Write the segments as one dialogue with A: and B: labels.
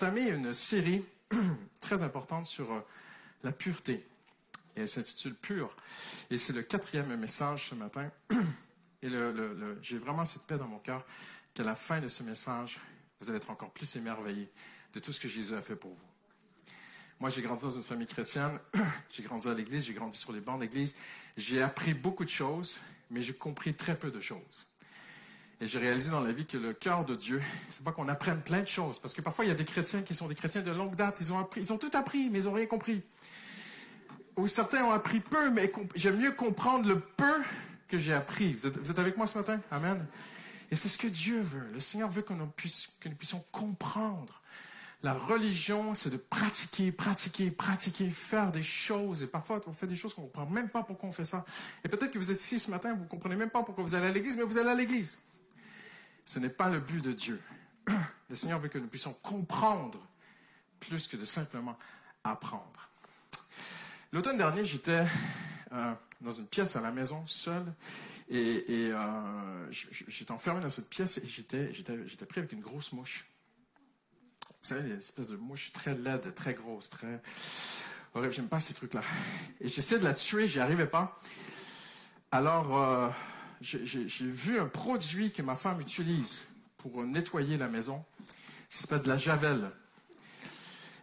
A: entamé une série très importante sur euh, la pureté. Et elle s'intitule Pure. Et c'est le quatrième message ce matin. Et j'ai vraiment cette paix dans mon cœur qu'à la fin de ce message, vous allez être encore plus émerveillés de tout ce que Jésus a fait pour vous. Moi, j'ai grandi dans une famille chrétienne. j'ai grandi à l'église, j'ai grandi sur les bancs d'église. J'ai appris beaucoup de choses, mais j'ai compris très peu de choses. Et j'ai réalisé dans la vie que le cœur de Dieu, c'est pas qu'on apprenne plein de choses, parce que parfois il y a des chrétiens qui sont des chrétiens de longue date, ils ont appris, ils ont tout appris, mais ils ont rien compris. Ou certains ont appris peu, mais j'aime mieux comprendre le peu que j'ai appris. Vous êtes, avec moi ce matin? Amen. Et c'est ce que Dieu veut. Le Seigneur veut que puissions, que nous puissions comprendre. La religion, c'est de pratiquer, pratiquer, pratiquer, faire des choses. Et parfois, on fait des choses qu'on ne comprend même pas pourquoi on fait ça. Et peut-être que vous êtes ici ce matin, vous ne comprenez même pas pourquoi vous allez à l'église, mais vous allez à l'église. Ce n'est pas le but de Dieu. Le Seigneur veut que nous puissions comprendre plus que de simplement apprendre. L'automne dernier, j'étais euh, dans une pièce à la maison, seul, et, euh, j'étais enfermé dans cette pièce et j'étais, pris avec une grosse mouche. Vous savez, des espèces de mouches très laides, très grosses, très horribles. J'aime pas ces trucs-là. Et j'essayais de la tuer, j'y arrivais pas. Alors, euh, j'ai vu un produit que ma femme utilise pour nettoyer la maison. S'appelle de la javel.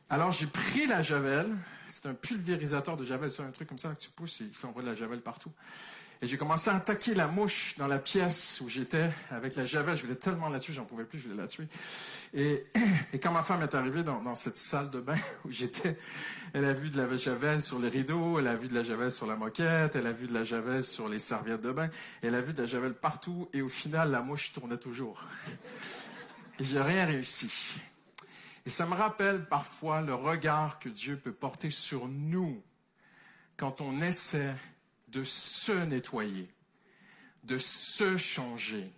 A: Alors j'ai pris la javel. C'est un pulvérisateur de javel. C'est un truc comme ça que tu pousses et il s'envoie de la javel partout. Et j'ai commencé à attaquer la mouche dans la pièce où j'étais avec la javel. Je voulais tellement la tuer, j'en pouvais plus, je voulais la tuer. Et, quand ma femme est arrivée dans, dans cette salle de bain où j'étais, elle a vu de la javel sur les rideaux, elle a vu de la javel sur la moquette, elle a vu de la javel sur les serviettes de bain, elle a vu de la javel partout. Et au final, la mouche tournait toujours. Et j'ai rien réussi. Et ça me rappelle parfois le regard que Dieu peut porter sur nous quand on essaie de se nettoyer, de se changer.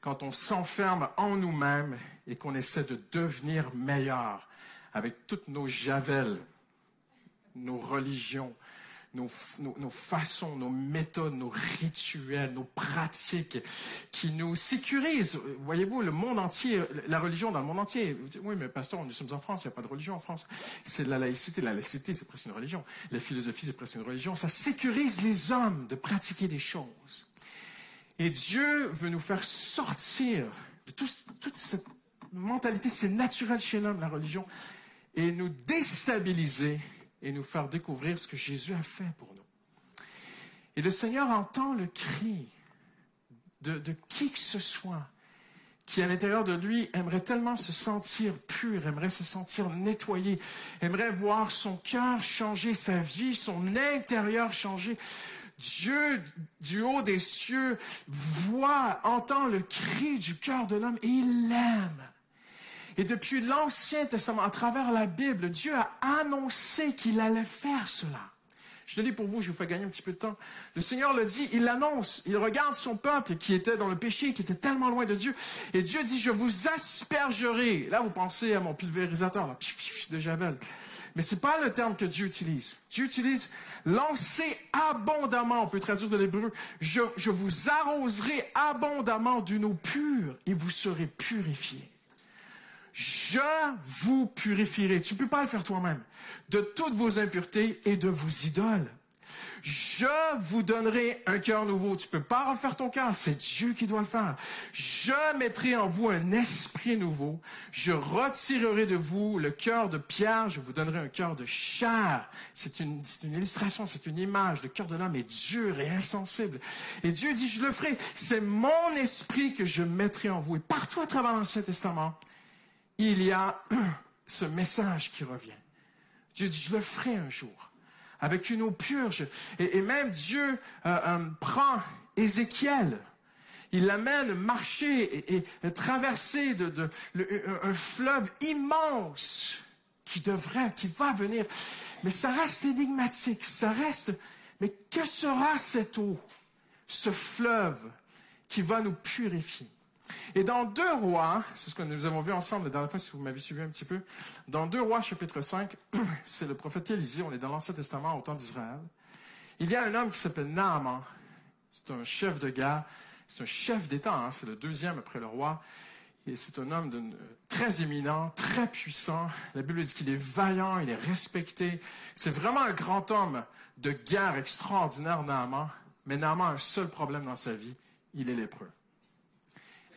A: Quand on s'enferme en nous-mêmes et qu'on essaie de devenir meilleur avec toutes nos javelles, nos religions, nos, façons, nos méthodes, nos rituels, nos pratiques qui nous sécurisent. Voyez-vous, le monde entier, la religion dans le monde entier. Oui, mais pasteur, nous sommes en France, il n'y a pas de religion en France. C'est la laïcité. La laïcité, c'est presque une religion. La philosophie, c'est presque une religion. Ça sécurise les hommes de pratiquer des choses. Et Dieu veut nous faire sortir de toute cette mentalité, c'est naturel chez l'homme, la religion, et nous déstabiliser et nous faire découvrir ce que Jésus a fait pour nous. Et le Seigneur entend le cri de, qui que ce soit qui à l'intérieur de lui aimerait tellement se sentir pur, aimerait se sentir nettoyé, aimerait voir son cœur changer, sa vie, son intérieur changer. Dieu, du haut des cieux, voit, entend le cri du cœur de l'homme et il l'aime. Et depuis l'Ancien Testament, à travers la Bible, Dieu a annoncé qu'il allait faire cela. Je le lis pour vous, je vous fais gagner un petit peu de temps. Le Seigneur le dit, il l'annonce, il regarde son peuple qui était dans le péché, qui était tellement loin de Dieu. Et Dieu dit, je vous aspergerai. Là, vous pensez à mon pulvérisateur, là, de Javel. Mais c'est pas le terme que Dieu utilise. Dieu utilise lancer abondamment, on peut traduire de l'hébreu, je, je vous arroserai abondamment d'une eau pure et vous serez purifiés je vous purifierai. Tu ne peux pas le faire toi-même. De toutes vos impuretés et de vos idoles. Je vous donnerai un cœur nouveau. Tu peux pas refaire ton cœur. C'est Dieu qui doit le faire. Je mettrai en vous un esprit nouveau. Je retirerai de vous le cœur de pierre. Je vous donnerai un cœur de chair. C'est une, une illustration, c'est une image. Le cœur de l'homme est dur et insensible. Et Dieu dit, je le ferai. C'est mon esprit que je mettrai en vous. Et partout à travers l'Ancien Testament, il y a ce message qui revient. Dieu dit, je le ferai un jour, avec une eau pure. Et, même Dieu euh, euh, prend Ézéchiel, il l'amène marcher et, traverser un fleuve immense qui devrait, qui va venir. Mais ça reste énigmatique, ça reste, mais que sera cette eau, ce fleuve qui va nous purifier? Et dans Deux Rois, c'est ce que nous avons vu ensemble la dernière fois, si vous m'avez suivi un petit peu, dans Deux Rois, chapitre 5, c'est le prophète Élisée, on est dans l'Ancien Testament au temps d'Israël. Il y a un homme qui s'appelle Naaman. C'est un chef de guerre, c'est un chef d'État, hein, c'est le deuxième après le roi. c'est un homme très éminent, très puissant. La Bible dit qu'il est vaillant, il est respecté. C'est vraiment un grand homme de guerre extraordinaire, Naaman. Mais Naaman a un seul problème dans sa vie, il est lépreux.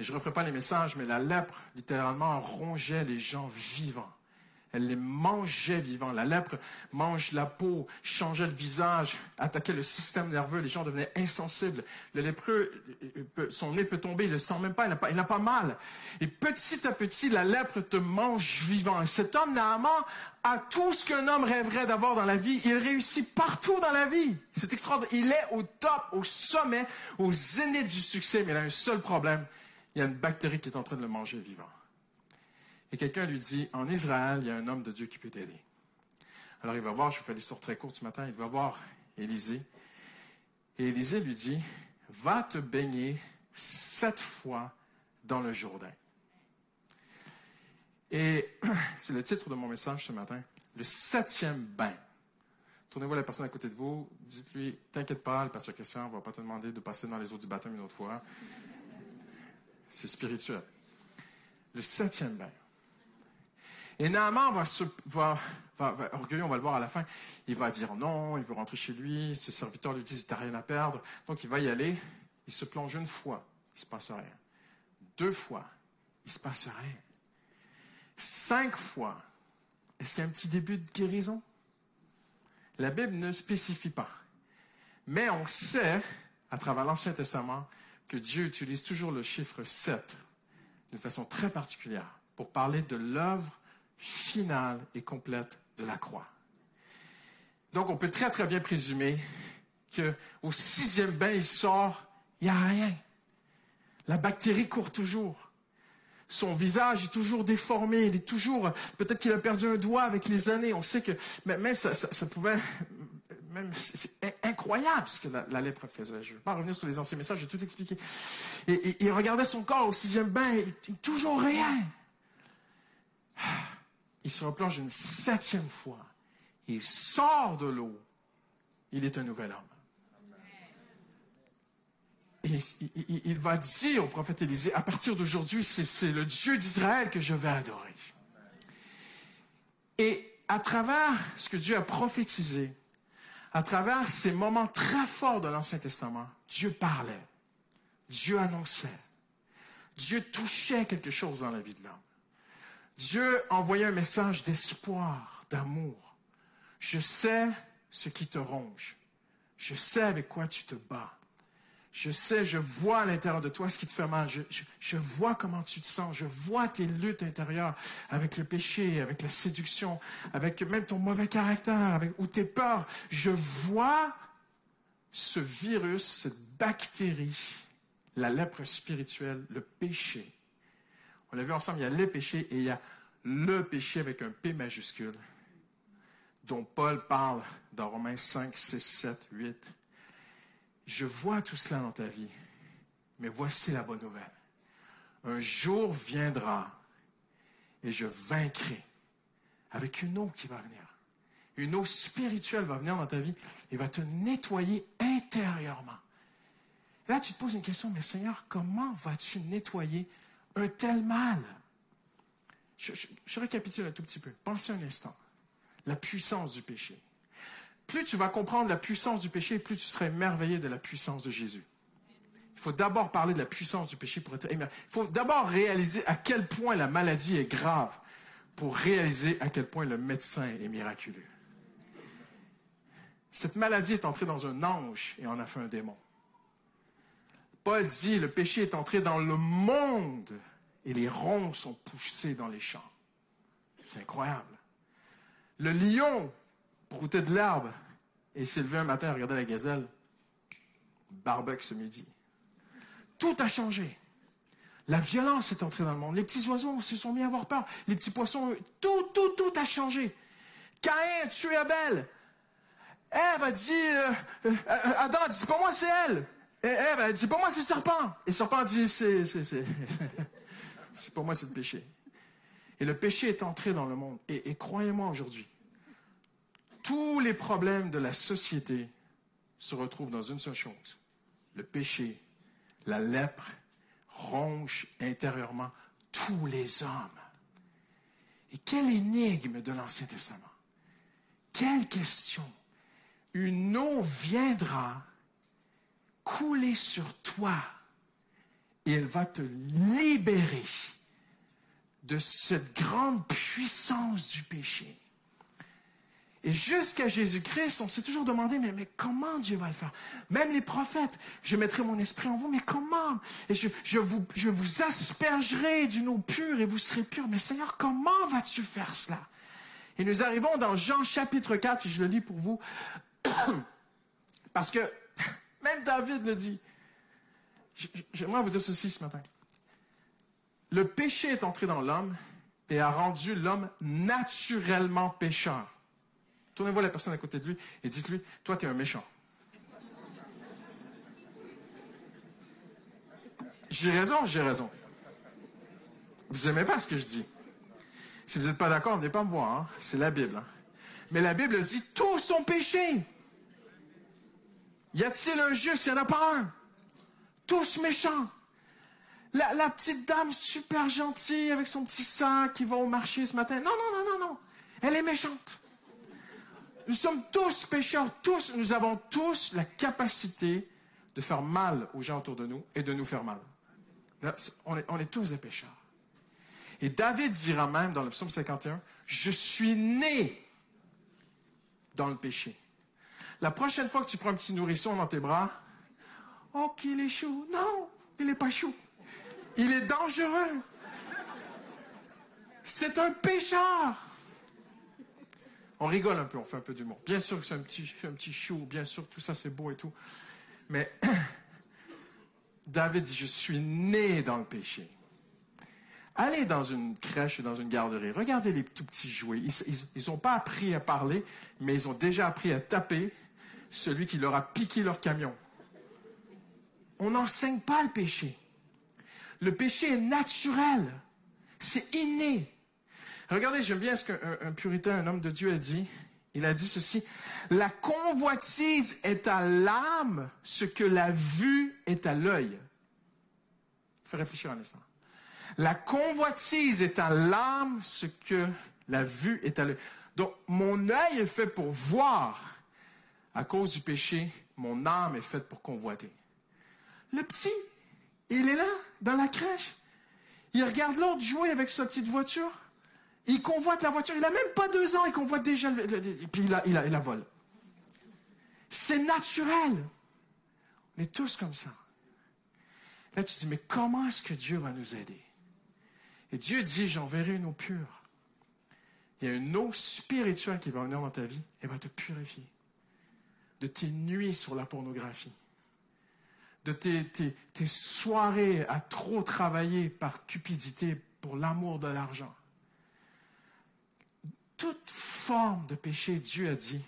A: Et je ne referai pas les messages, mais la lèpre, littéralement, rongeait les gens vivants. Elle les mangeait vivants. La lèpre mange la peau, changeait le visage, attaquait le système nerveux. Les gens devenaient insensibles. Le lépreux, son nez peut tomber, il ne le sent même pas, il n'a pas, mal. Et petit à petit, la lèpre te mange vivant. Et cet homme, Naaman, a tout ce qu'un homme rêverait d'avoir dans la vie. Il réussit partout dans la vie. C'est extraordinaire. Il est au top, au sommet, au zénith du succès, mais il a un seul problème. Il y a une bactérie qui est en train de le manger vivant. Et quelqu'un lui dit, en Israël, il y a un homme de Dieu qui peut t'aider. Alors il va voir, je vous fais l'histoire très courte ce matin, il va voir Élisée. Et Élisée lui dit, va te baigner sept fois dans le Jourdain. Et c'est le titre de mon message ce matin, le septième bain. Tournez-vous à la personne à côté de vous, dites-lui, t'inquiète pas, le pasteur Christian ne va pas te demander de passer dans les eaux du baptême une autre fois. C'est spirituel. Le septième bain. Et Naaman va, se, va, orgueilleux, on va le voir à la fin, il va dire non, il veut rentrer chez lui, ses serviteurs lui disent, t'as rien à perdre. Donc il va y aller, il se plonge une fois, il ne se passe rien. Deux fois, il se passe rien. Cinq fois, est-ce qu'il y a un petit début de guérison? La Bible ne spécifie pas. Mais on sait, à travers l'Ancien Testament, que Dieu utilise toujours le chiffre 7 d'une façon très particulière pour parler de l'œuvre finale et complète de la croix. Donc, on peut très, très bien présumer qu'au sixième bain, il sort, il n'y a rien. La bactérie court toujours. Son visage est toujours déformé, il est toujours, peut-être qu'il a perdu un doigt avec les années. On sait que même ça, ça, pouvait, c'est incroyable ce que la, lèpre faisait. Je ne vais pas revenir sur les anciens messages, j'ai tout expliqué. Et, il regardait son corps au sixième bain, il, toujours rien il se replonge une septième fois. Il sort de l'eau. Il est un nouvel homme. Et il, va dire au prophète Élisée, à partir d'aujourd'hui, c'est le Dieu d'Israël que je vais adorer. Et à travers ce que Dieu a prophétisé, à travers ces moments très forts de l'Ancien Testament, Dieu parlait, Dieu annonçait, Dieu touchait quelque chose dans la vie de l'homme. Dieu envoyait un message d'espoir, d'amour. Je sais ce qui te ronge. Je sais avec quoi tu te bats. Je sais, je vois à l'intérieur de toi ce qui te fait mal. Je, vois comment tu te sens. Je vois tes luttes intérieures avec le péché, avec la séduction, avec même ton mauvais caractère, ou tes peurs. Je vois ce virus, cette bactérie, la lèpre spirituelle, le péché on l'a vu ensemble, il y a les péchés et il y a le péché avec un P majuscule, dont Paul parle dans Romains 5, 6, 7, 8. Je vois tout cela dans ta vie, mais voici la bonne nouvelle. Un jour viendra et je vaincrai avec une eau qui va venir. Une eau spirituelle va venir dans ta vie et va te nettoyer intérieurement. là, tu te poses une question, mais Seigneur, comment vas-tu nettoyer un tel mal? Je, récapitule un tout petit peu. Pensez un instant. La puissance du péché. Plus tu vas comprendre la puissance du péché, plus tu seras émerveillé de la puissance de Jésus. Il faut d'abord parler de la puissance du péché pour être émerveillé. Il faut d'abord réaliser à quel point la maladie est grave pour réaliser à quel point le médecin est miraculeux. Cette maladie est entrée dans un ange et en a fait un démon. Paul dit, le péché est entré dans le monde et les ronds sont poussés dans les champs. C'est incroyable. Le lion broutait de l'herbe et s'est un matin à regarder la gazelle. Barbecue ce midi. Tout a changé. La violence est entrée dans le monde. Les petits oiseaux se sont mis à avoir peur. Les petits poissons, tout, tout, tout a changé. Caïn a tué Abel. Ève a dit, euh, euh, Adam a dit, pas moi, c'est elle. Et Ève, elle dit, pour moi, c'est serpent. Et serpent dit, c'est, c'est, c'est, c'est pour moi, c'est le péché. Et le péché est entré dans le monde. Et, croyez-moi aujourd'hui, tous les problèmes de la société se retrouvent dans une seule chose. Le péché, la lèpre, ronge intérieurement tous les hommes. Et quelle énigme de l'Ancien Testament. Quelle question. Une eau viendra couler sur toi et elle va te libérer de cette grande puissance du péché. Et jusqu'à Jésus-Christ, on s'est toujours demandé, mais, mais, comment Dieu va le faire? Même les prophètes, je mettrai mon esprit en vous, mais comment? Et je, je, vous, je vous aspergerai d'une eau pure et vous serez purs. Mais Seigneur, comment vas-tu faire cela? Et nous arrivons dans Jean chapitre 4, et je le lis pour vous, parce que même David le dit. J'aimerais vous dire ceci ce matin. Le péché est entré dans l'homme et a rendu l'homme naturellement pécheur. Tournez-vous la personne à côté de lui et dites-lui, toi, tu es un méchant. J'ai raison, j'ai raison. Vous n'aimez pas ce que je dis. Si vous n'êtes pas d'accord, venez pas me voir. Hein. C'est la Bible. Hein. Mais la Bible dit, tous sont péchés. Y a-t-il un juste? Il n'y en a pas un. Tous méchants. La, la, petite dame super gentille avec son petit sac qui va au marché ce matin. Non, non, non, non, non. Elle est méchante. Nous sommes tous pécheurs, tous, nous avons tous la capacité de faire mal aux gens autour de nous et de nous faire mal. on, est, tous des pécheurs. Et David dira même dans le psaume 51, je suis né dans le péché. La prochaine fois que tu prends un petit nourrisson dans tes bras, oh qu'il est chou. Non, il n'est pas chou. Il est dangereux. C'est un pécheur. On rigole un peu, on fait un peu d'humour. Bien sûr que c'est un petit, un chou, bien sûr que tout ça c'est beau et tout. Mais David dit, je suis né dans le péché. Allez dans une crèche ou dans une garderie, regardez les tout petits jouets. Ils n'ont pas appris à parler, mais ils ont déjà appris à taper celui qui leur a piqué leur camion. On n'enseigne pas le péché. Le péché est naturel. C'est inné. Regardez, j'aime bien ce qu'un puritain, un homme de Dieu a dit. Il a dit ceci. La convoitise est à l'âme ce que la vue est à l'œil. Fais réfléchir un instant. La convoitise est à l'âme ce que la vue est à l'œil. Donc, mon œil est fait pour voir. À cause du péché, mon âme est faite pour convoiter. Le petit, il est là, dans la crèche. Il regarde l'autre jouer avec sa petite voiture. Il convoite la voiture. Il n'a même pas deux ans, il convoite déjà. et puis il la, il, la, vole. C'est naturel. On est tous comme ça. Là, tu te dis, mais comment est-ce que Dieu va nous aider? Et Dieu dit, j'enverrai une eau pure. Il y a une eau spirituelle qui va venir dans ta vie et va te purifier. De tes nuits sur la pornographie. De tes, tes soirées à trop travailler par cupidité pour l'amour de l'argent toute forme de péché, Dieu a dit,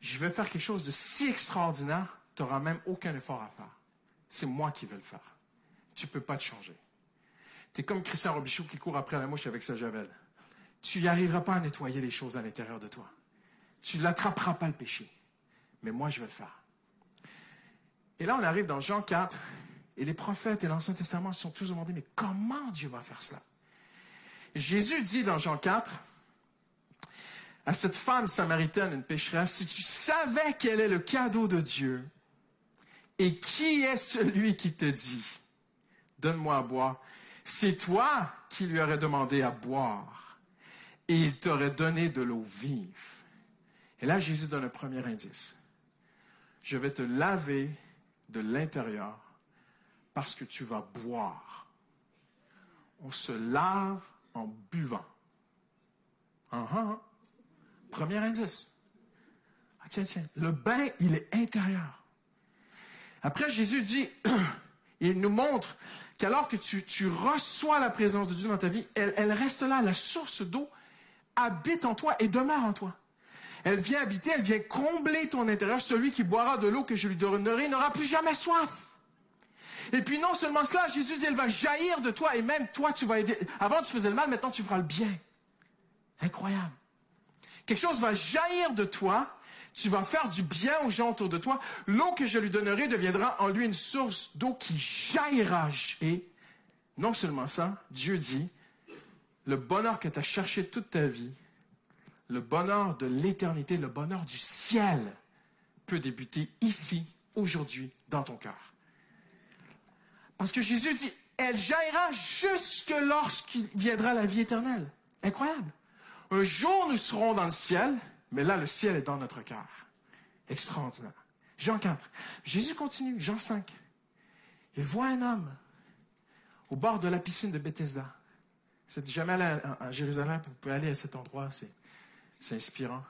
A: je vais faire quelque chose de si extraordinaire, tu n'auras même aucun effort à faire. C'est moi qui vais le faire. Tu ne peux pas te changer. Tu es comme Christian Robichaud qui court après la mouche avec sa javel. Tu n'y arriveras pas à nettoyer les choses à l'intérieur de toi. Tu l'attraperas pas le péché. Mais moi, je vais le faire. Et là, on arrive dans Jean 4, et les prophètes et l'Ancien Testament se sont tous demandés, mais comment Dieu va faire cela? Jésus dit dans Jean 4, à cette femme samaritaine, une pécheresse, si tu savais quel est le cadeau de Dieu, et qui est celui qui te dit, donne-moi à boire, c'est toi qui lui aurais demandé à boire, et il t'aurait donné de l'eau vive. Et là, Jésus donne un premier indice. Je vais te laver de l'intérieur parce que tu vas boire. On se lave en buvant. Uh Premier indice. Ah, tiens, tiens, le bain, il est intérieur. Après, Jésus dit, il nous montre qu'alors que tu, reçois la présence de Dieu dans ta vie, elle, elle reste là, la source d'eau habite en toi et demeure en toi. Elle vient habiter, elle vient combler ton intérieur. Celui qui boira de l'eau que je lui donnerai n'aura plus jamais soif. Et puis non seulement cela, Jésus dit, elle va jaillir de toi et même toi, tu vas aider. Avant, tu faisais le mal, maintenant, tu feras le bien. Incroyable. Quelque chose va jaillir de toi. Tu vas faire du bien aux gens autour de toi. L'eau que je lui donnerai deviendra en lui une source d'eau qui jaillira. Et Non seulement ça, Dieu dit, le bonheur que tu as cherché toute ta vie, le bonheur de l'éternité, le bonheur du ciel peut débuter ici, aujourd'hui, dans ton cœur. Parce que Jésus dit, elle jaillira jusque lorsqu'il viendra la vie éternelle. Incroyable. Un jour, nous serons dans le ciel, mais là, le ciel est dans notre cœur. Extraordinaire. Jean 4. Jésus continue, Jean 5. Il voit un homme au bord de la piscine de Bethesda. Vous jamais allé à, Jérusalem, vous pouvez aller à cet endroit, c'est inspirant.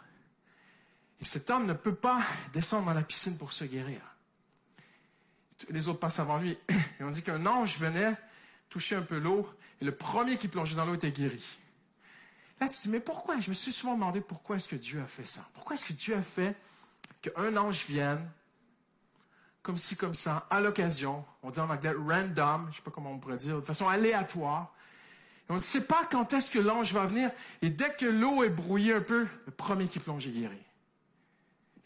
A: Et cet homme ne peut pas descendre dans la piscine pour se guérir. Les autres passent avant lui et on dit qu'un ange venait toucher un peu l'eau et le premier qui plongeait dans l'eau était guéri. Mais pourquoi? Je me suis souvent demandé pourquoi est-ce que Dieu a fait ça? Pourquoi est-ce que Dieu a fait qu'un ange vienne, comme ci, comme ça, à l'occasion, on dit en anglais random, je ne sais pas comment on pourrait dire, de façon aléatoire. On ne sait pas quand est-ce que l'ange va venir, et dès que l'eau est brouillée un peu, le premier qui plonge est guéri.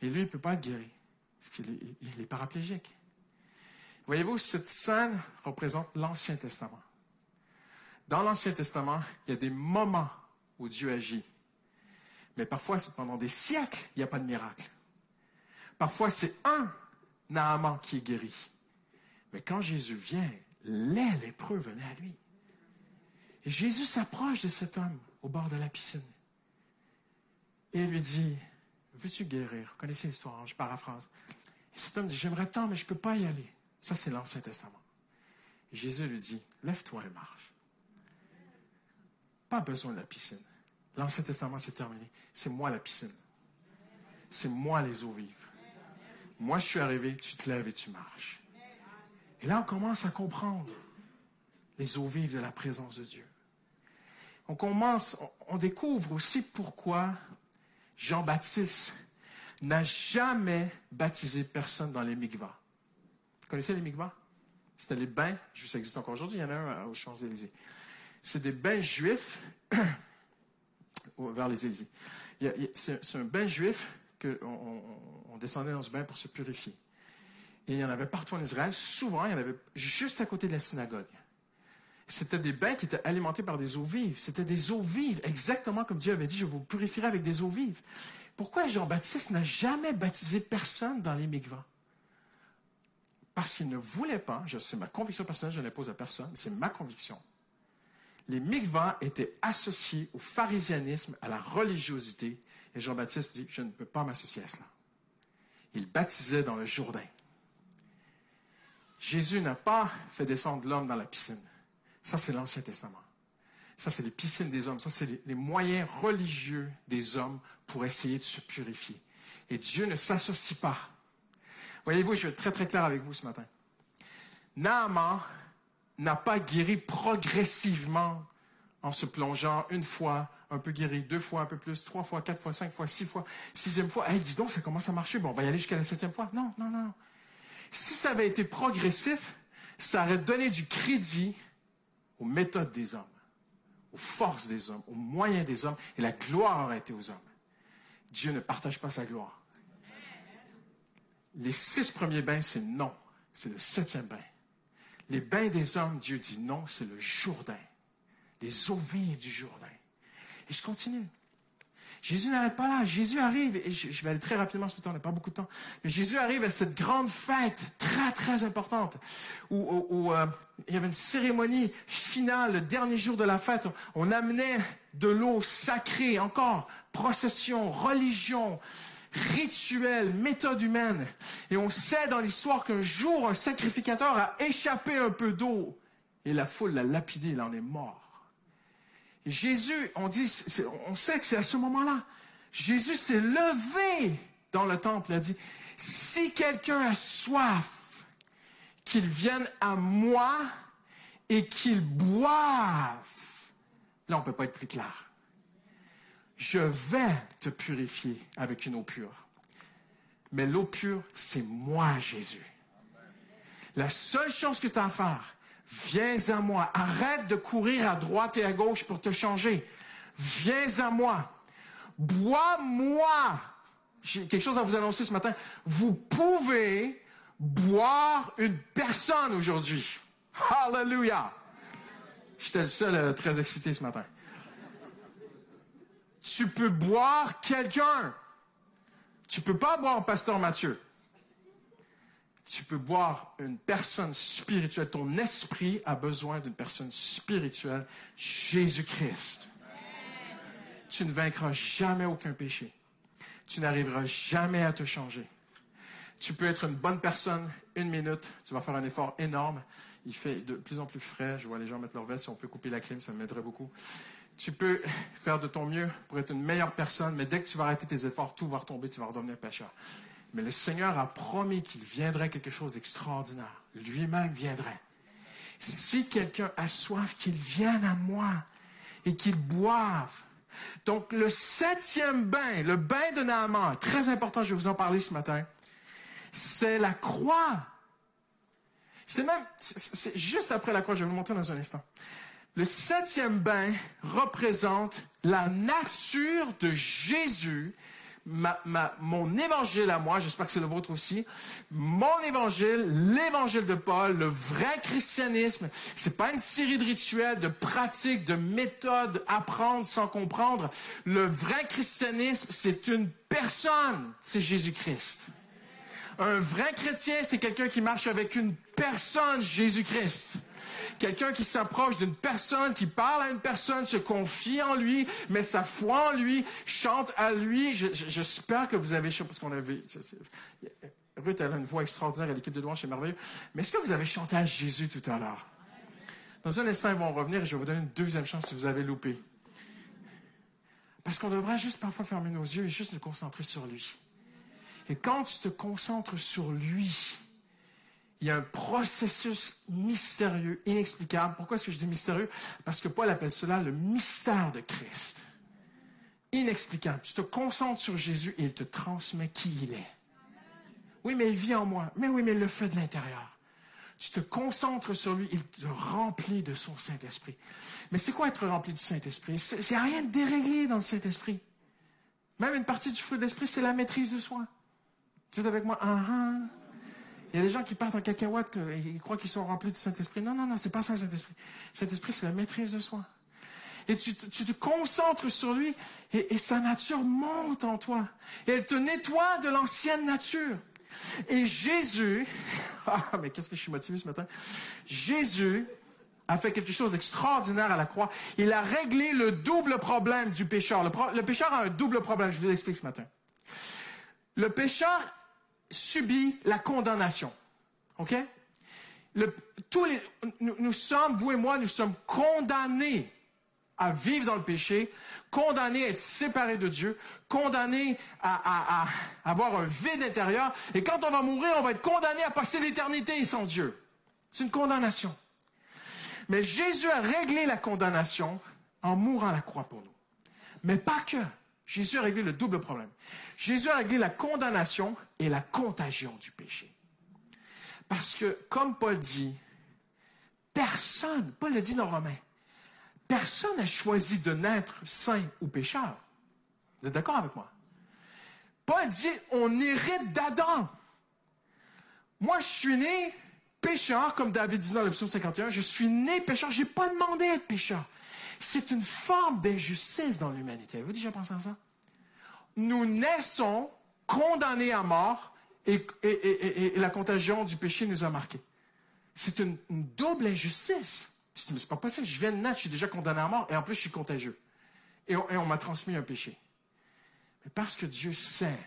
A: Et lui, il ne peut pas être guéri, parce qu'il est, est paraplégique. Voyez-vous, cette scène représente l'Ancien Testament. Dans l'Ancien Testament, il y a des moments où Dieu agit. Mais parfois, pendant des siècles, il n'y a pas de miracle. Parfois, c'est un Naaman qui est guéri. Mais quand Jésus vient, les lépreux venaient à lui. Et Jésus s'approche de cet homme au bord de la piscine. Et lui dit, veux-tu guérir? Vous connaissez l'histoire, hein, je paraphrase. Et cet homme dit, j'aimerais tant, mais je ne peux pas y aller. Ça, c'est l'Ancien Testament. Jésus lui dit, lève-toi et marche. Pas besoin de la piscine. L'Ancien Testament, c'est terminé. C'est moi la piscine. C'est moi les eaux vives. Moi, je suis arrivé, tu te lèves et tu marches. Et là, on commence à comprendre les eaux vives de la présence de Dieu. On commence, on, découvre aussi pourquoi Jean-Baptiste n'a jamais baptisé personne dans les mikvahs. Vous connaissez les mikvahs? C'était les bains, ça existe encore aujourd'hui, il y en a un aux Champs-Élysées. C'est des bains juifs vers les Élysées. C'est un bain juif qu'on on descendait dans ce bain pour se purifier. Et il y en avait partout en Israël. Souvent, il y en avait juste à côté de la synagogue. C'était des bains qui étaient alimentés par des eaux vives. C'était des eaux vives, exactement comme Dieu avait dit, je vous purifierai avec des eaux vives. Pourquoi Jean-Baptiste n'a jamais baptisé personne dans les mikvahs? Parce qu'il ne voulait pas, c'est ma conviction personnelle, je ne l'impose à personne, c'est ma conviction. Les mikvahs étaient associés au pharisianisme, à la religiosité, et Jean-Baptiste dit, je ne peux pas m'associer à cela. Il baptisait dans le Jourdain. Jésus n'a pas fait descendre l'homme dans la piscine. Ça, c'est l'Ancien Testament. Ça, c'est les piscines des hommes. Ça, c'est les, moyens religieux des hommes pour essayer de se purifier. Et Dieu ne s'associe pas. Voyez-vous, je vais être très, très clair avec vous ce matin. Naaman n'a pas guéri progressivement en se plongeant une fois, un peu guéri, deux fois, un peu plus, trois fois, quatre fois, cinq fois, six fois, sixième fois. Hey, dis donc, ça commence à marcher. Bon, on va y aller jusqu'à la septième fois. Non, non, non. Si ça avait été progressif, ça aurait donné du crédit aux méthodes des hommes, aux forces des hommes, aux moyens des hommes, et la gloire aurait été aux hommes. Dieu ne partage pas sa gloire. Les six premiers bains, c'est non. C'est le septième bain. Les bains des hommes, Dieu dit non, c'est le Jourdain les eaux vives du Jourdain. Et je continue. Jésus n'arrête pas là. Jésus arrive, et je, vais aller très rapidement, ce matin, on n'a pas beaucoup de temps, mais Jésus arrive à cette grande fête très, très importante, où, euh, il y avait une cérémonie finale, le dernier jour de la fête. On, amenait de l'eau sacrée, encore, procession, religion, rituel, méthode humaine. Et on sait dans l'histoire qu'un jour, un sacrificateur a échappé un peu d'eau, et la foule l'a lapidé, il en est mort. Jésus, on dit, on sait que c'est à ce moment-là. Jésus s'est levé dans le temple. A dit, si quelqu'un a soif, qu'il vienne à moi et qu'il boive. Là, on ne peut pas être plus clair. Je vais te purifier avec une eau pure. Mais l'eau pure, c'est moi, Jésus. La seule chose que tu as à faire, Viens à moi. Arrête de courir à droite et à gauche pour te changer. Viens à moi. Bois-moi. J'ai quelque chose à vous annoncer ce matin. Vous pouvez boire une personne aujourd'hui. Hallelujah. J'étais le seul euh, très excité ce matin. Tu peux boire quelqu'un. Tu peux pas boire Pasteur Mathieu. Tu peux boire une personne spirituelle. Ton esprit a besoin d'une personne spirituelle, Jésus-Christ. Tu ne vaincras jamais aucun péché. Tu n'arriveras jamais à te changer. Tu peux être une bonne personne une minute, tu vas faire un effort énorme. Il fait de plus en plus frais. Je vois les gens mettre leur veste. Si on peut couper la clim, ça m'aiderait beaucoup. Tu peux faire de ton mieux pour être une meilleure personne, mais dès que tu vas arrêter tes efforts, tout va retomber, tu vas redevenir pécheur. Mais le Seigneur a promis qu'il viendrait quelque chose d'extraordinaire. Lui-même viendrait. Si quelqu'un a soif, qu'il vienne à moi et qu'il boive. Donc, le septième bain, le bain de Naaman, très important, je vais vous en parler ce matin, c'est la croix. C'est même, c'est juste après la croix, je vais vous montrer dans un instant. Le septième bain représente la nature de Jésus mon évangile à moi, j'espère que c'est le vôtre aussi, mon évangile, l'évangile de Paul, le vrai christianisme, c'est pas une série de rituels, de pratiques, de méthodes, apprendre sans comprendre. Le vrai christianisme, c'est une personne, c'est Jésus-Christ. Un vrai chrétien, c'est quelqu'un qui marche avec une personne, Jésus-Christ. Quelqu'un qui s'approche d'une personne, qui parle à une personne, se confie en lui, met sa foi en lui, chante à lui. J'espère que vous avez, parce qu'on avait, Ruth, elle a une voix extraordinaire à l'équipe de louange, c'est merveilleux. Mais est-ce que vous avez chanté à Jésus tout à l'heure? Dans un instant, ils vont revenir et je vais vous donner une deuxième chance si vous avez loupé. Parce qu'on devrait juste parfois fermer nos yeux et juste nous concentrer sur lui. Et quand tu te concentres sur lui, il y a un processus mystérieux, inexplicable. Pourquoi est-ce que je dis mystérieux? Parce que Paul appelle cela le mystère de Christ. Inexplicable. Tu te concentres sur Jésus et il te transmet qui il est. Oui, mais il vit en moi. Mais oui, mais il le fait de l'intérieur. Tu te concentres sur lui, il te remplit de son Saint-Esprit. Mais c'est quoi être rempli du Saint-Esprit? A rien de déréglé dans le Saint-Esprit. Même une partie du fruit d'esprit, c'est la maîtrise de soi. Tu es avec moi? Uh -huh. Il y a des gens qui partent en cacahuète, ils croient qu'ils sont remplis du Saint-Esprit. Non, non, non, c'est pas ça, Saint-Esprit. Saint-Esprit, c'est la maîtrise de soi. Et tu, te concentres sur lui et, sa nature monte en toi. Et elle te nettoie de l'ancienne nature. Et Jésus, ah, mais qu'est-ce que je suis motivé ce matin? Jésus a fait quelque chose d'extraordinaire à la croix. Il a réglé le double problème du pécheur. Le, le pécheur a un double problème, je vous l'explique ce matin. Le pécheur subit la condamnation. OK? nous, sommes, vous et moi, nous sommes condamnés à vivre dans le péché, condamnés à être séparés de Dieu, condamnés à, avoir un vide intérieur. Et quand on va mourir, on va être condamné à passer l'éternité sans Dieu. C'est une condamnation. Mais Jésus a réglé la condamnation en mourant à la croix pour nous. Mais pas que. Jésus a réglé le double problème. Jésus a réglé la condamnation et la contagion du péché. Parce que, comme Paul dit, personne, Paul le dit dans Romains, personne n'a choisi de naître saint ou pécheur. Vous êtes d'accord avec moi? Paul dit, on hérite d'Adam. Moi, je suis né pécheur, comme David dit dans le 51, je suis né pécheur, je n'ai pas demandé à être pécheur. C'est une forme d'injustice dans l'humanité. Avez-vous déjà pensé à ça? Nous naissons condamnés à mort et, la contagion du péché nous a marqués. C'est une, double injustice. C'est pas possible. Je viens de naître, je suis déjà condamné à mort et en plus je suis contagieux. Et on, on m'a transmis un péché. Mais parce que Dieu sait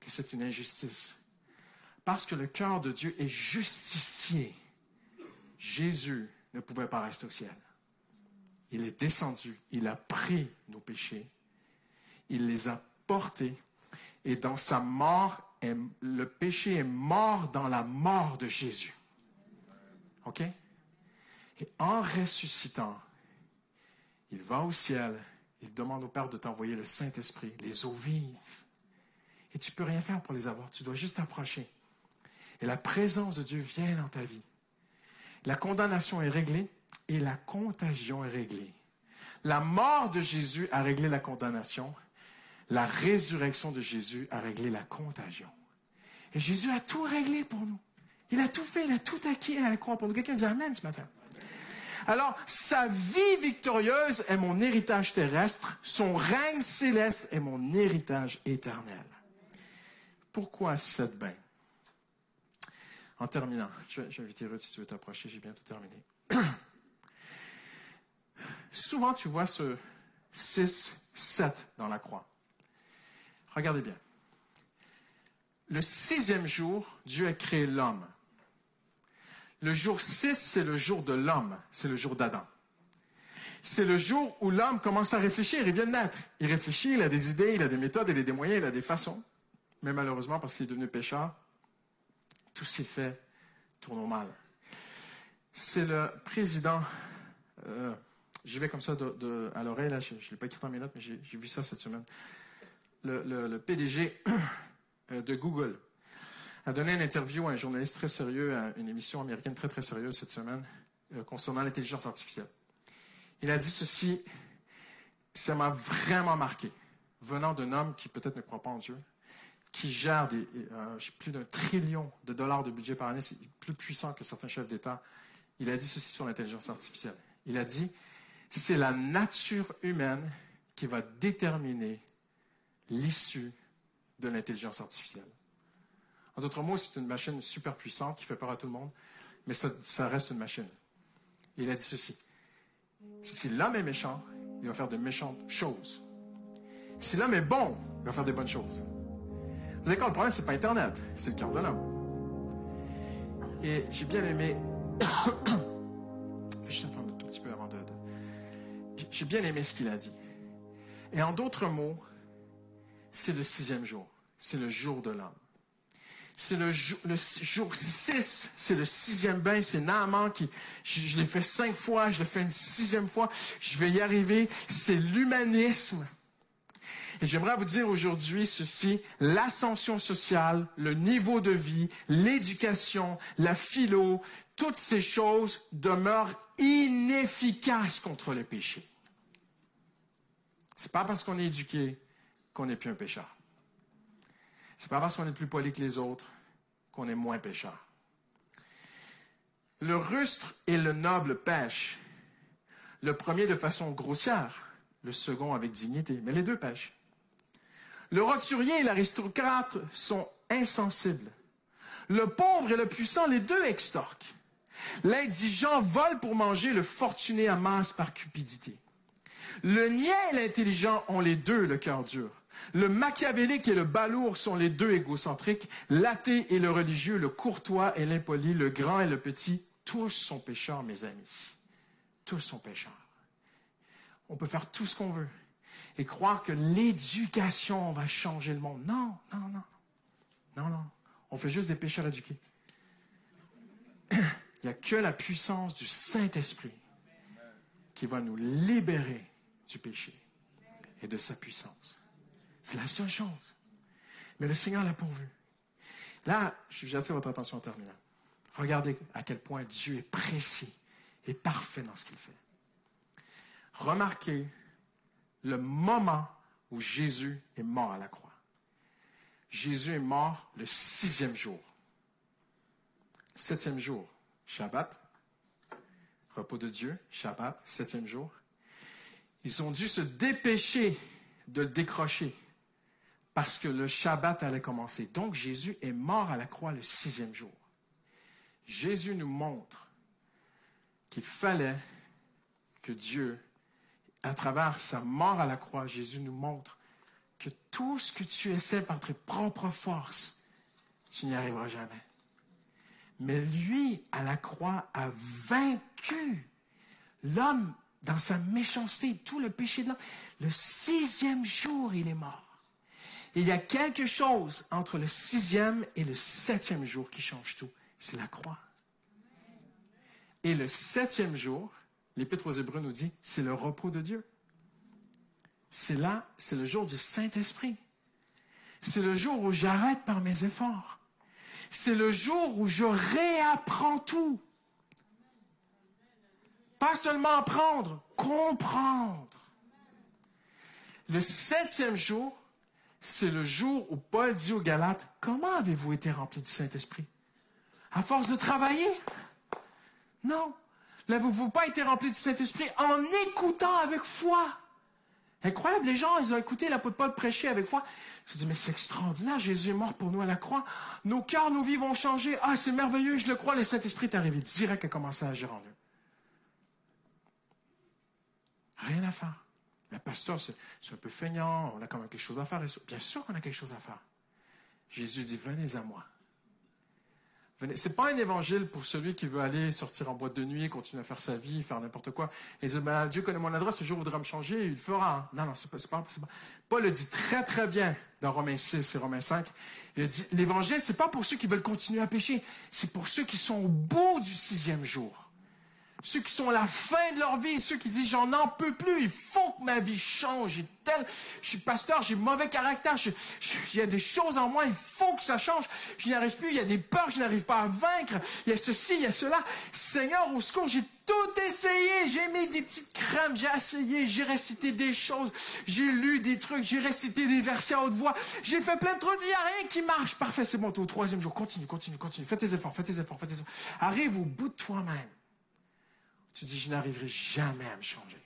A: que c'est une injustice, parce que le cœur de Dieu est justicier, Jésus ne pouvait pas rester au ciel. Il est descendu, il a pris nos péchés, il les a portés, et dans sa mort, le péché est mort dans la mort de Jésus. OK? Et en ressuscitant, il va au ciel, il demande au Père de t'envoyer le Saint-Esprit, les eaux vives. Et tu ne peux rien faire pour les avoir, tu dois juste t'approcher. Et la présence de Dieu vient dans ta vie. La condamnation est réglée, et la contagion est réglée. La mort de Jésus a réglé la condamnation. La résurrection de Jésus a réglé la contagion. Et Jésus a tout réglé pour nous. Il a tout fait, il a tout acquis à la croix pour nous. Quelqu'un dit Amen ce matin. Alors, sa vie victorieuse est mon héritage terrestre, son règne céleste est mon héritage éternel. Pourquoi cette bain? En terminant, je vais, inviter Ruth si tu veux t'approcher, j'ai bientôt terminé. Souvent, tu vois ce 6, 7 dans la croix. Regardez bien. Le sixième jour, Dieu a créé l'homme. Le jour 6, c'est le jour de l'homme, c'est le jour d'Adam. C'est le jour où l'homme commence à réfléchir, il vient de naître. Il réfléchit, il a des idées, il a des méthodes, il a des moyens, il a des façons. Mais malheureusement, parce qu'il est devenu pécheur, tout s'est fait tourne au mal. C'est le président, euh, j'y vais comme ça à l'oreille, je ne l'ai pas écrit dans mes notes, mais j'ai vu ça cette semaine. Le, PDG euh, de Google a donné une interview à un journaliste très sérieux, à une émission américaine très très sérieuse cette semaine, euh, concernant l'intelligence artificielle. Il a dit ceci, ça m'a vraiment marqué, venant d'un homme qui peut-être ne croit pas en Dieu, qui gère des, euh, plus d'un trillion de dollars de budget par année, c'est plus puissant que certains chefs d'État. Il a dit ceci sur l'intelligence artificielle. Il a dit, c'est la nature humaine qui va déterminer l'issue de l'intelligence artificielle. En d'autres mots, c'est une machine super puissante qui fait peur à tout le monde, mais ça, reste une machine. il a dit ceci. Si l'homme est méchant, il va faire de méchantes choses. Si l'homme est bon, il va faire des bonnes choses. Vous savez quoi, le problème, c'est pas Internet, c'est le cœur de l'homme. Et j'ai bien aimé. J'ai bien aimé ce qu'il a dit. Et en d'autres mots, c'est le sixième jour. C'est le jour de l'homme. C'est le, le, jour 6, c'est le sixième bain, c'est Naaman qui, je, je l'ai fait cinq fois, je l'ai fait une sixième fois, je vais y arriver. C'est l'humanisme. Et j'aimerais vous dire aujourd'hui ceci, l'ascension sociale, le niveau de vie, l'éducation, la philo, toutes ces choses demeurent inefficaces contre le péché. C'est pas parce qu'on est éduqué qu'on n'est plus un pécheur. C'est pas parce qu'on est plus poli que les autres qu'on est moins pécheur. Le rustre et le noble pêchent. Le premier de façon grossière, le second avec dignité, mais les deux pêchent. Le roturier et l'aristocrate sont insensibles. Le pauvre et le puissant, les deux extorquent. L'indigent vole pour manger, le fortuné amasse par cupidité. Le niais et l'intelligent ont les deux le cœur dur. Le machiavélique et le balourd sont les deux égocentriques. L'athée et le religieux, le courtois et l'impoli, le grand et le petit, tous sont pécheurs, mes amis. Tous sont pécheurs. On peut faire tout ce qu'on veut et croire que l'éducation va changer le monde. Non, non, non. Non, non. On fait juste des pécheurs éduqués. Il n'y a que la puissance du Saint-Esprit qui va nous libérer du péché et de sa puissance. C'est la seule chose. Mais le Seigneur l'a pourvu. Là, j'attire votre attention en terminant. Regardez à quel point Dieu est précis et parfait dans ce qu'il fait. Remarquez le moment où Jésus est mort à la croix. Jésus est mort le sixième jour. Septième jour, Shabbat, repos de Dieu, Shabbat, septième jour. Ils ont dû se dépêcher de le décrocher parce que le Shabbat allait commencer. Donc Jésus est mort à la croix le sixième jour. Jésus nous montre qu'il fallait que Dieu à travers sa mort à la croix, Jésus nous montre que tout ce que tu essaies par tes propres forces, tu n'y arriveras jamais. Mais lui, à la croix, a vaincu l'homme dans sa méchanceté, tout le péché de l'homme. Le sixième jour, il est mort. il y a quelque chose entre le sixième et le septième jour qui change tout. C'est la croix. Et le septième jour, l'Épître aux Hébreux nous dit, c'est le repos de Dieu. C'est là, c'est le jour du Saint-Esprit. C'est le jour où j'arrête par mes efforts. C'est le jour où je réapprends tout. Pas seulement apprendre, comprendre. Le septième jour, c'est le jour où Paul dit aux Galates, comment avez-vous été remplis du Saint-Esprit? À force de travailler? Non. N'avez-vous pas été rempli du Saint-Esprit en écoutant avec foi? Incroyable, les gens, ils ont écouté l'apôtre Paul prêcher avec foi. Je dis, mais c'est extraordinaire, Jésus est mort pour nous à la croix. Nos cœurs, nos vies vont changer. Ah, c'est merveilleux, je le crois, le Saint-Esprit est arrivé direct à commencer à agir en eux. Rien à faire. Le pasteur, c'est un peu feignant, on a quand même quelque chose à faire. Bien sûr qu'on a quelque chose à faire. Jésus dit, venez à moi. Ce n'est pas un évangile pour celui qui veut aller sortir en boîte de nuit, continuer à faire sa vie, faire n'importe quoi. Et dire, ben, Dieu connaît mon adresse, ce jour voudra me changer, il le fera. Non, non, c'est pas, pas, pas, Paul le dit très, très bien dans Romains 6 et Romains 5. Il dit, l'évangile, c'est pas pour ceux qui veulent continuer à pécher, c'est pour ceux qui sont au bout du sixième jour ceux qui sont à la fin de leur vie, ceux qui disent j'en en peux plus, il faut que ma vie change. Tel, je suis pasteur, j'ai mauvais caractère, il y a des choses en moi, il faut que ça change. Je n'y arrive plus, il y a des peurs, je n'arrive pas à vaincre. Il y a ceci, il y a cela. Seigneur, au secours, j'ai tout essayé. J'ai mis des petites crèmes, j'ai essayé, j'ai récité des choses, j'ai lu des trucs, j'ai récité des versets à haute voix. J'ai fait plein de trucs, il n'y a rien qui marche. Parfait, c'est bon, au troisième jour. Continue, continue, continue. Fais tes efforts, fais tes efforts, fais tes efforts. Arrive au bout de toi-même. Tu dis, je n'arriverai jamais à me changer.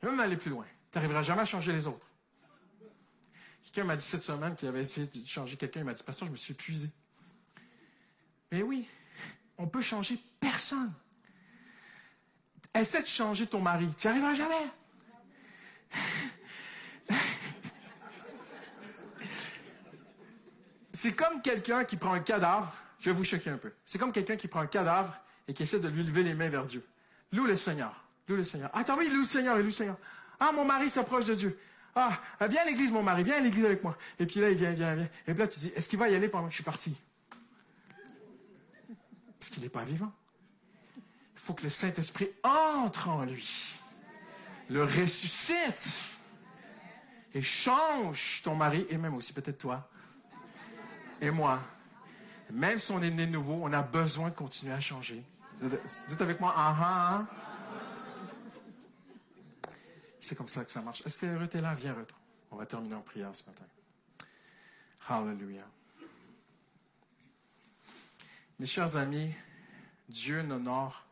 A: Je vais même aller plus loin. Tu n'arriveras jamais à changer les autres. Quelqu'un m'a dit cette semaine qu'il avait essayé de changer quelqu'un. Il m'a dit, pasteur, je me suis épuisé. Mais oui, on peut changer personne. Essaie de changer ton mari. Tu n'y arriveras jamais. C'est comme quelqu'un qui prend un cadavre. Je vais vous choquer un peu. C'est comme quelqu'un qui prend un cadavre et qui essaie de lui lever les mains vers Dieu. Loue le Seigneur. Loue le Seigneur. Attends, oui, loue le Seigneur, loue le Seigneur. Ah, mon mari s'approche de Dieu. Ah, viens à l'église, mon mari, viens à l'église avec moi. Et puis là, il vient, il vient, il vient. Et puis là, tu dis, est-ce qu'il va y aller pendant que je suis parti? Parce qu'il n'est pas vivant. Il faut que le Saint-Esprit entre en lui, le ressuscite et change ton mari et même aussi peut-être toi et moi. Même si on est né nouveau, on a besoin de continuer à changer. Dites avec moi, ah, ah, ah C'est comme ça que ça marche. Est-ce que Ruth est là? Viens, Ruth. On va terminer en prière ce matin. Hallelujah. Mes chers amis, Dieu n'honore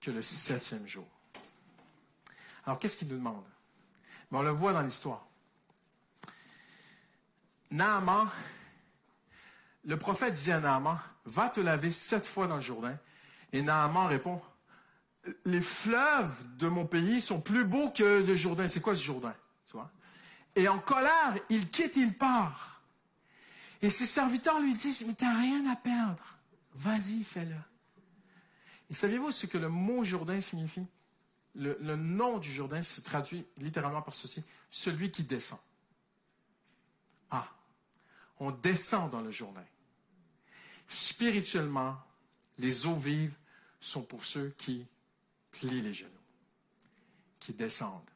A: que le septième jour. Alors, qu'est-ce qu'il nous demande? on le voit dans l'histoire. Naaman, le prophète dit à Naaman, va te laver sept fois dans le Jourdain et Naaman répond, les fleuves de mon pays sont plus beaux que le Jourdain. C'est quoi ce Jourdain? Tu vois? Et en colère, il quitte, il part. Et ses serviteurs lui disent, mais tu n'as rien à perdre. Vas-y, fais-le. Et saviez-vous ce que le mot Jourdain signifie? Le, le, nom du Jourdain se traduit littéralement par ceci, celui qui descend. Ah, on descend dans le Jourdain. Spirituellement, les eaux vives sont pour ceux qui plient les genoux, qui descendent,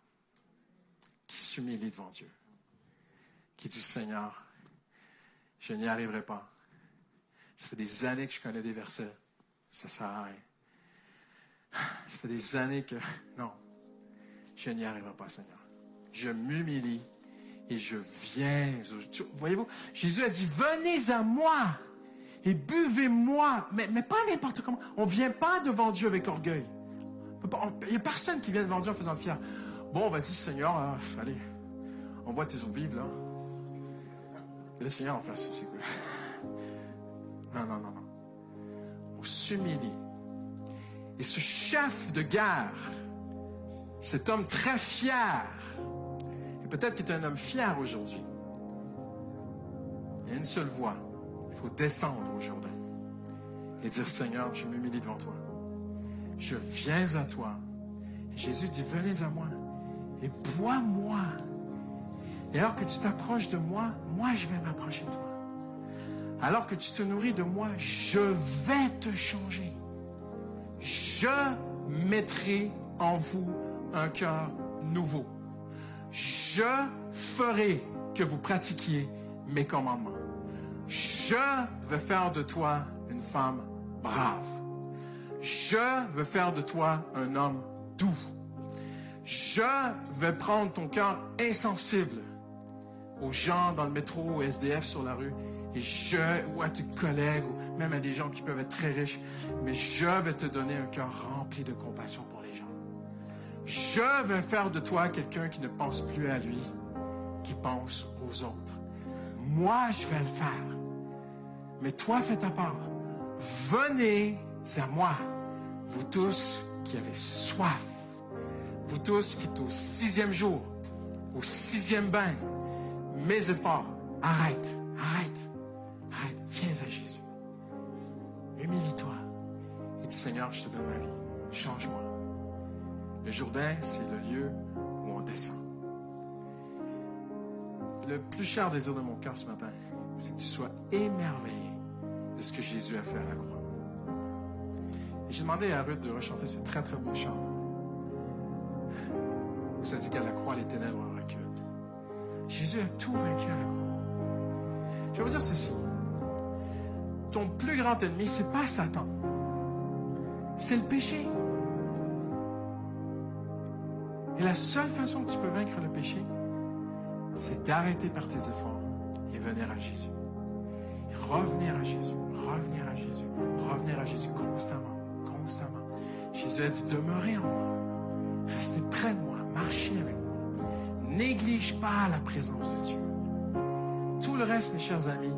A: qui s'humilient devant Dieu, qui disent Seigneur, je n'y arriverai pas. Ça fait des années que je connais des versets. Ça sert à rien. Ça fait des années que. Non. Je n'y arriverai pas, Seigneur. Je m'humilie et je viens. Voyez-vous, Jésus a dit Venez à moi et buvez-moi, mais, mais, pas n'importe comment. On ne vient pas devant Dieu avec orgueil. Il n'y a personne qui vient devant Dieu en faisant fier. Bon, vas-y, Seigneur, euh, allez, on voit tes eaux vives, là. Et le Seigneur en face, c'est quoi? Non, non, non, non. On s'humilie. Et ce chef de guerre, cet homme très fier, et peut-être qu'il est un homme fier aujourd'hui, il y a une seule voix il faut descendre au Jourdain et dire, Seigneur, je m'humilie devant toi. Je viens à toi. Jésus dit, venez à moi et bois-moi. Et alors que tu t'approches de moi, moi, je vais m'approcher de toi. Alors que tu te nourris de moi, je vais te changer. Je mettrai en vous un cœur nouveau. Je ferai que vous pratiquiez mes commandements. Je veux faire de toi une femme brave. Je veux faire de toi un homme doux. Je veux prendre ton cœur insensible aux gens dans le métro, aux SDF sur la rue, et je, ou à tes collègues, ou même à des gens qui peuvent être très riches, mais je vais te donner un cœur rempli de compassion pour les gens. Je vais faire de toi quelqu'un qui ne pense plus à lui, qui pense aux autres. Moi, je vais le faire. Mais toi, fais ta part. Venez à moi, vous tous qui avez soif, vous tous qui êtes au sixième jour, au sixième bain, mes efforts, arrête, arrête, arrête, viens à Jésus. Humilie-toi et dis Seigneur, je te donne ma vie, change-moi. Le Jourdain, c'est le lieu où on descend. Le plus cher désir de mon cœur ce matin, c'est que tu sois émerveillé de ce que Jésus a fait à la croix. Et j'ai demandé à Ruth de rechanter ce très très beau chant. Où ça dit qu'à la croix, les ténèbres reculent. Jésus a tout vaincu à la croix. Je vais vous dire ceci. Ton plus grand ennemi, c'est pas Satan. C'est le péché. Et la seule façon que tu peux vaincre le péché, c'est d'arrêter par tes efforts et venir à Jésus. Revenir à Jésus, revenir à Jésus, revenir à Jésus constamment, constamment. Jésus a dit, demeurez en moi, restez près de moi, marchez avec moi. Néglige pas la présence de Dieu. Tout le reste, mes chers amis,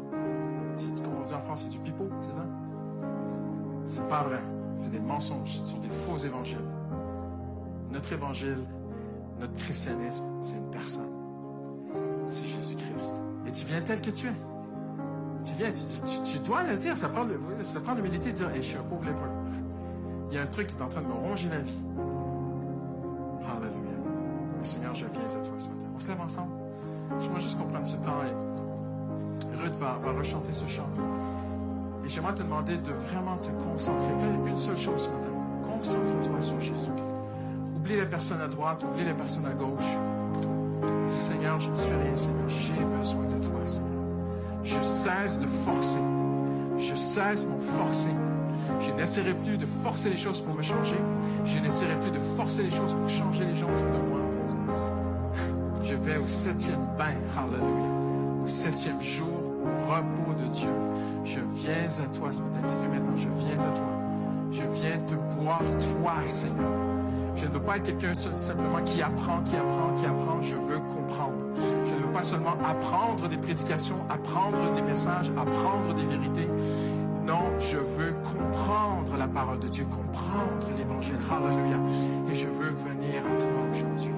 A: comme on dit en France, c'est du pipeau, c'est ça? C'est pas vrai. C'est des mensonges, ce sont des faux évangiles. Notre évangile, notre christianisme, c'est une personne. C'est Jésus-Christ. Et tu viens tel que tu es. Tu viens, tu, dois le dire. Ça prend, ça prend l'humilité de dire Je suis un pauvre lépreux. Il y a un truc qui est en train de me ronger la vie. Alléluia. Seigneur, je viens à toi ce matin. On se lève ensemble. J'aimerais juste qu'on prenne ce temps et Ruth va, va rechanter ce chant. Et j'aimerais te demander de vraiment te concentrer. Fais une seule chose ce matin. Concentre-toi sur Jésus. Oublie les personnes à droite, oublie les personnes à gauche. Dis Seigneur, je ne suis rien, Seigneur. J'ai besoin de toi, Seigneur. Je cesse de forcer. Je cesse mon forcer. Je n'essaierai plus de forcer les choses pour me changer. Je n'essaierai plus de forcer les choses pour changer les gens autour de moi. Je vais au septième bain, hallelujah, au septième jour, au repos de Dieu. Je viens à toi ce maintenant, je viens à toi. Je viens te boire, toi, Seigneur. Je ne veux pas être quelqu'un simplement qui apprend, qui apprend, qui apprend. Je veux comprendre. Pas seulement apprendre des prédications, apprendre des messages, apprendre des vérités. Non, je veux comprendre la parole de Dieu, comprendre l'évangile. Hallelujah. Et je veux venir à toi aujourd'hui.